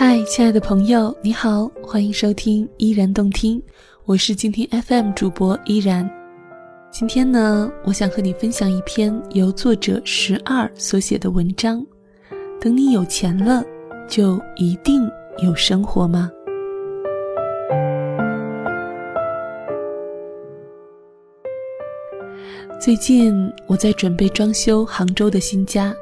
嗨，亲爱的朋友，你好，欢迎收听依然动听，我是静听 FM 主播依然。今天呢，我想和你分享一篇由作者十二所写的文章。等你有钱了，就一定有生活吗？最近我在准备装修杭州的新家。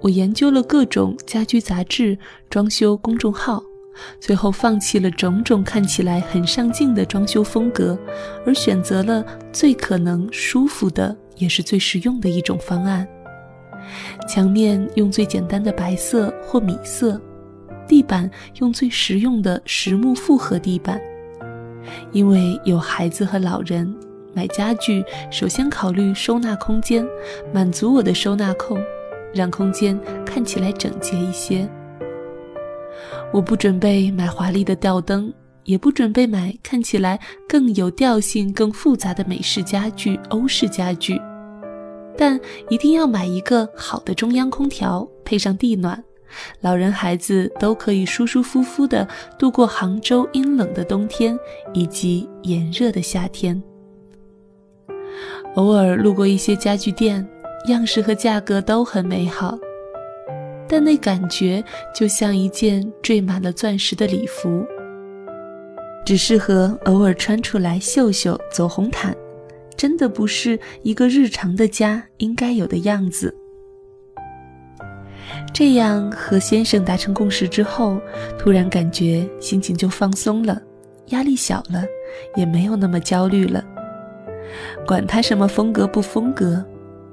我研究了各种家居杂志、装修公众号，最后放弃了种种看起来很上镜的装修风格，而选择了最可能舒服的，也是最实用的一种方案。墙面用最简单的白色或米色，地板用最实用的实木复合地板。因为有孩子和老人，买家具首先考虑收纳空间，满足我的收纳控。让空间看起来整洁一些。我不准备买华丽的吊灯，也不准备买看起来更有调性、更复杂的美式家具、欧式家具，但一定要买一个好的中央空调，配上地暖，老人孩子都可以舒舒服服地度过杭州阴冷的冬天以及炎热的夏天。偶尔路过一些家具店。样式和价格都很美好，但那感觉就像一件缀满了钻石的礼服，只适合偶尔穿出来秀秀、走红毯，真的不是一个日常的家应该有的样子。这样和先生达成共识之后，突然感觉心情就放松了，压力小了，也没有那么焦虑了。管他什么风格不风格。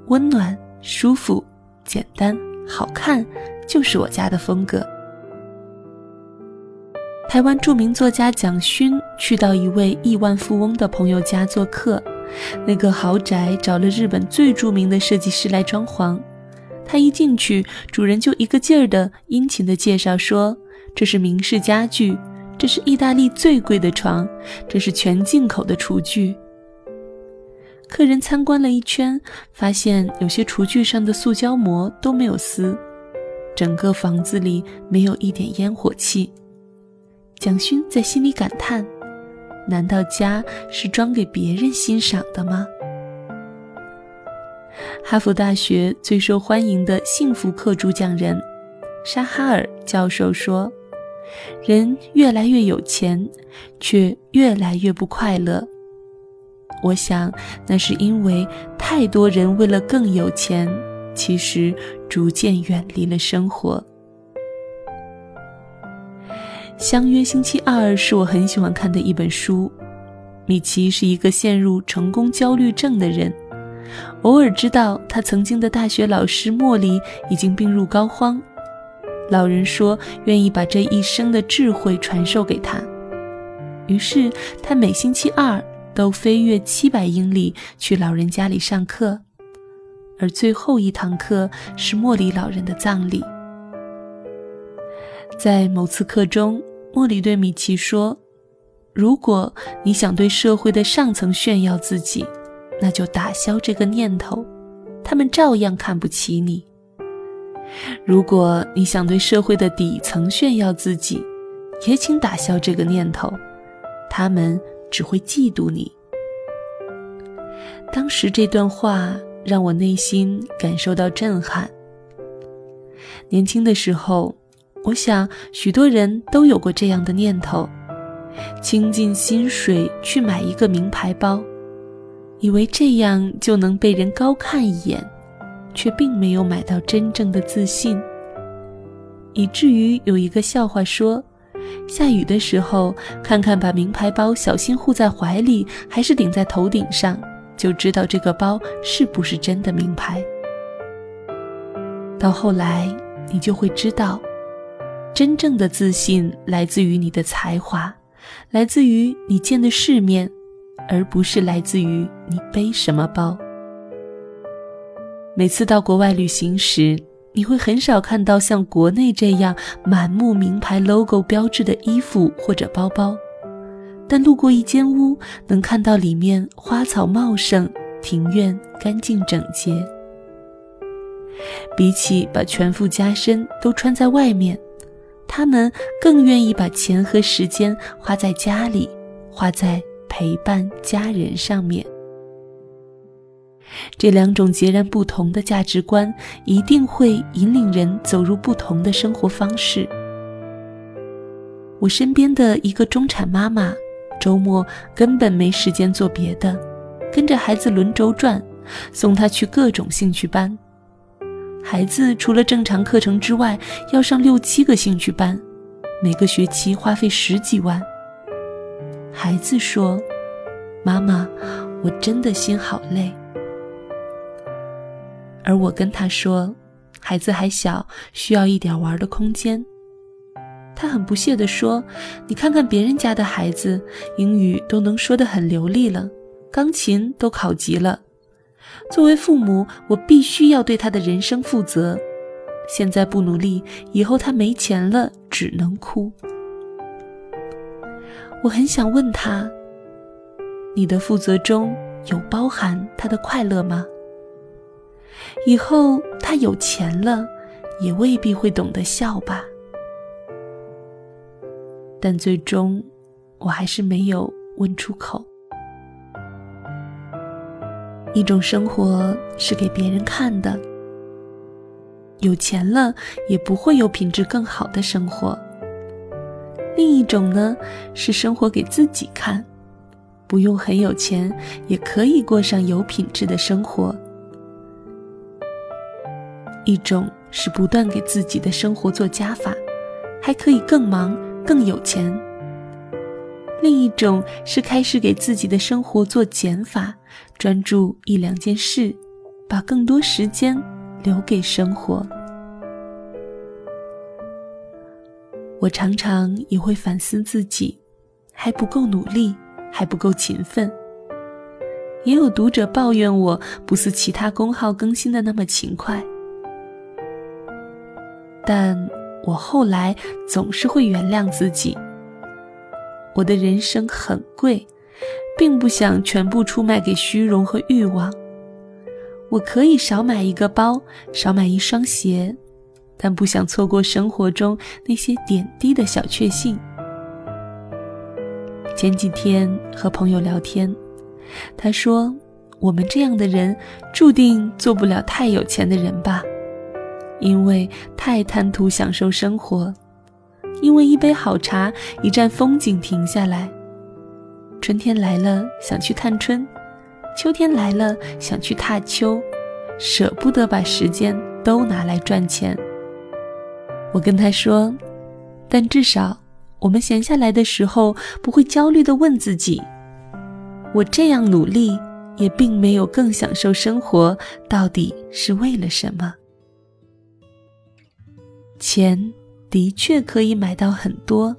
温暖、舒服、简单、好看，就是我家的风格。台湾著名作家蒋勋去到一位亿万富翁的朋友家做客，那个豪宅找了日本最著名的设计师来装潢。他一进去，主人就一个劲儿的殷勤的介绍说：“这是名式家具，这是意大利最贵的床，这是全进口的厨具。”客人参观了一圈，发现有些厨具上的塑胶膜都没有撕，整个房子里没有一点烟火气。蒋勋在心里感叹：难道家是装给别人欣赏的吗？哈佛大学最受欢迎的幸福课主讲人沙哈尔教授说：“人越来越有钱，却越来越不快乐。”我想，那是因为太多人为了更有钱，其实逐渐远离了生活。相约星期二是我很喜欢看的一本书。米奇是一个陷入成功焦虑症的人，偶尔知道他曾经的大学老师莫里已经病入膏肓，老人说愿意把这一生的智慧传授给他，于是他每星期二。都飞越七百英里去老人家里上课，而最后一堂课是莫里老人的葬礼。在某次课中，莫里对米奇说：“如果你想对社会的上层炫耀自己，那就打消这个念头，他们照样看不起你；如果你想对社会的底层炫耀自己，也请打消这个念头，他们。”只会嫉妒你。当时这段话让我内心感受到震撼。年轻的时候，我想许多人都有过这样的念头：倾尽心水去买一个名牌包，以为这样就能被人高看一眼，却并没有买到真正的自信。以至于有一个笑话说。下雨的时候，看看把名牌包小心护在怀里，还是顶在头顶上，就知道这个包是不是真的名牌。到后来，你就会知道，真正的自信来自于你的才华，来自于你见的世面，而不是来自于你背什么包。每次到国外旅行时，你会很少看到像国内这样满目名牌 logo 标志的衣服或者包包，但路过一间屋，能看到里面花草茂盛，庭院干净整洁。比起把全副家身都穿在外面，他们更愿意把钱和时间花在家里，花在陪伴家人上面。这两种截然不同的价值观，一定会引领人走入不同的生活方式。我身边的一个中产妈妈，周末根本没时间做别的，跟着孩子轮轴转，送他去各种兴趣班。孩子除了正常课程之外，要上六七个兴趣班，每个学期花费十几万。孩子说：“妈妈，我真的心好累。”而我跟他说：“孩子还小，需要一点玩的空间。”他很不屑地说：“你看看别人家的孩子，英语都能说得很流利了，钢琴都考级了。作为父母，我必须要对他的人生负责。现在不努力，以后他没钱了，只能哭。”我很想问他：“你的负责中有包含他的快乐吗？以后他有钱了，也未必会懂得笑吧？”但最终，我还是没有问出口。一种生活是给别人看的，有钱了也不会有品质更好的生活；另一种呢，是生活给自己看，不用很有钱也可以过上有品质的生活。一种是不断给自己的生活做加法，还可以更忙。更有钱。另一种是开始给自己的生活做减法，专注一两件事，把更多时间留给生活。我常常也会反思自己，还不够努力，还不够勤奋。也有读者抱怨我不似其他公号更新的那么勤快，但。我后来总是会原谅自己。我的人生很贵，并不想全部出卖给虚荣和欲望。我可以少买一个包，少买一双鞋，但不想错过生活中那些点滴的小确幸。前几天和朋友聊天，他说：“我们这样的人，注定做不了太有钱的人吧。”因为太贪图享受生活，因为一杯好茶、一站风景停下来。春天来了想去探春，秋天来了想去踏秋，舍不得把时间都拿来赚钱。我跟他说，但至少我们闲下来的时候不会焦虑地问自己：我这样努力也并没有更享受生活，到底是为了什么？钱的确可以买到很多，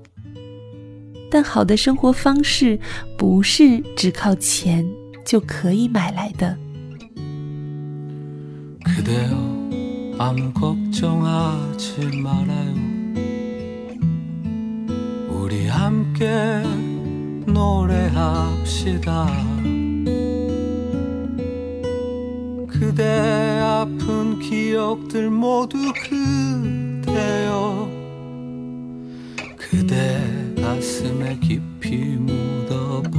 但好的生活方式不是只靠钱就可以买来的。되어 그 대 가슴에 깊이 묻어버리고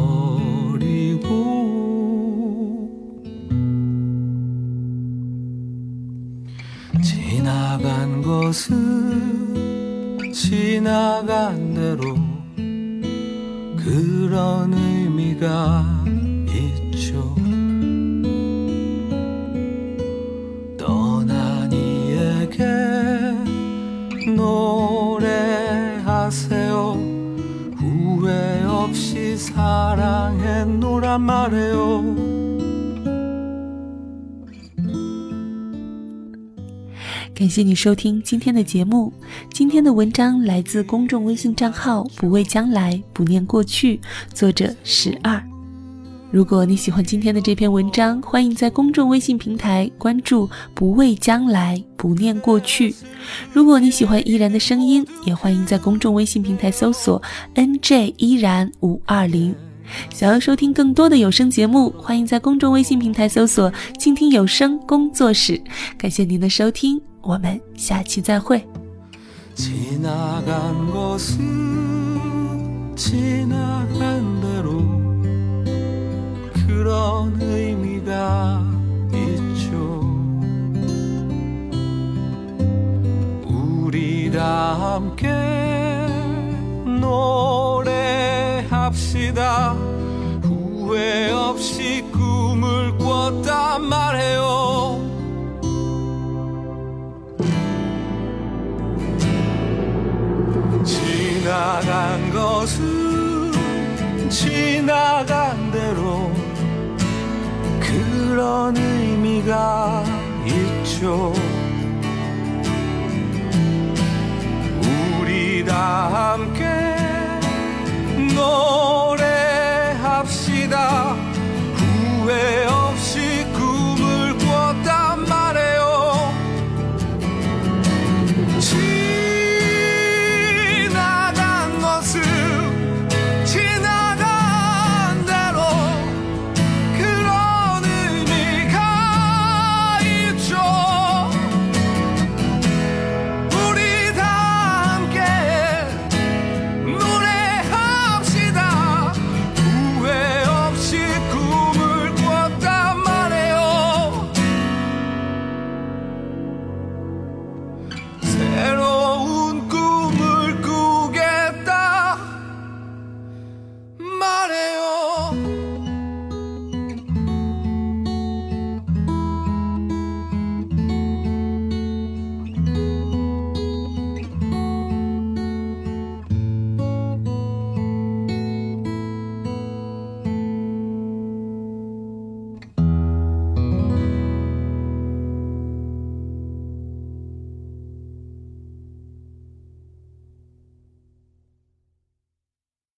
지나간 것은 지나간 대로 그런 의미가 없이 사랑했노란 말해요 感谢你收听今天的节目。今天的文章来自公众微信账号“不畏将来，不念过去”，作者十二。 如果你喜欢今天的这篇文章，欢迎在公众微信平台关注“不畏将来，不念过去”。如果你喜欢依然的声音，也欢迎在公众微信平台搜索 “nj 依然五二零”。想要收听更多的有声节目，欢迎在公众微信平台搜索“倾听有声工作室”。感谢您的收听，我们下期再会。 지나간 것은 지나간 대로 그런 의미가 있죠. 우리 다 함께 노래합시다. 후회 없이 꿈을 꿨단 말해요. 지나간 것은 지나간 대로 그런 의미가 있죠. 우리 다 함께 너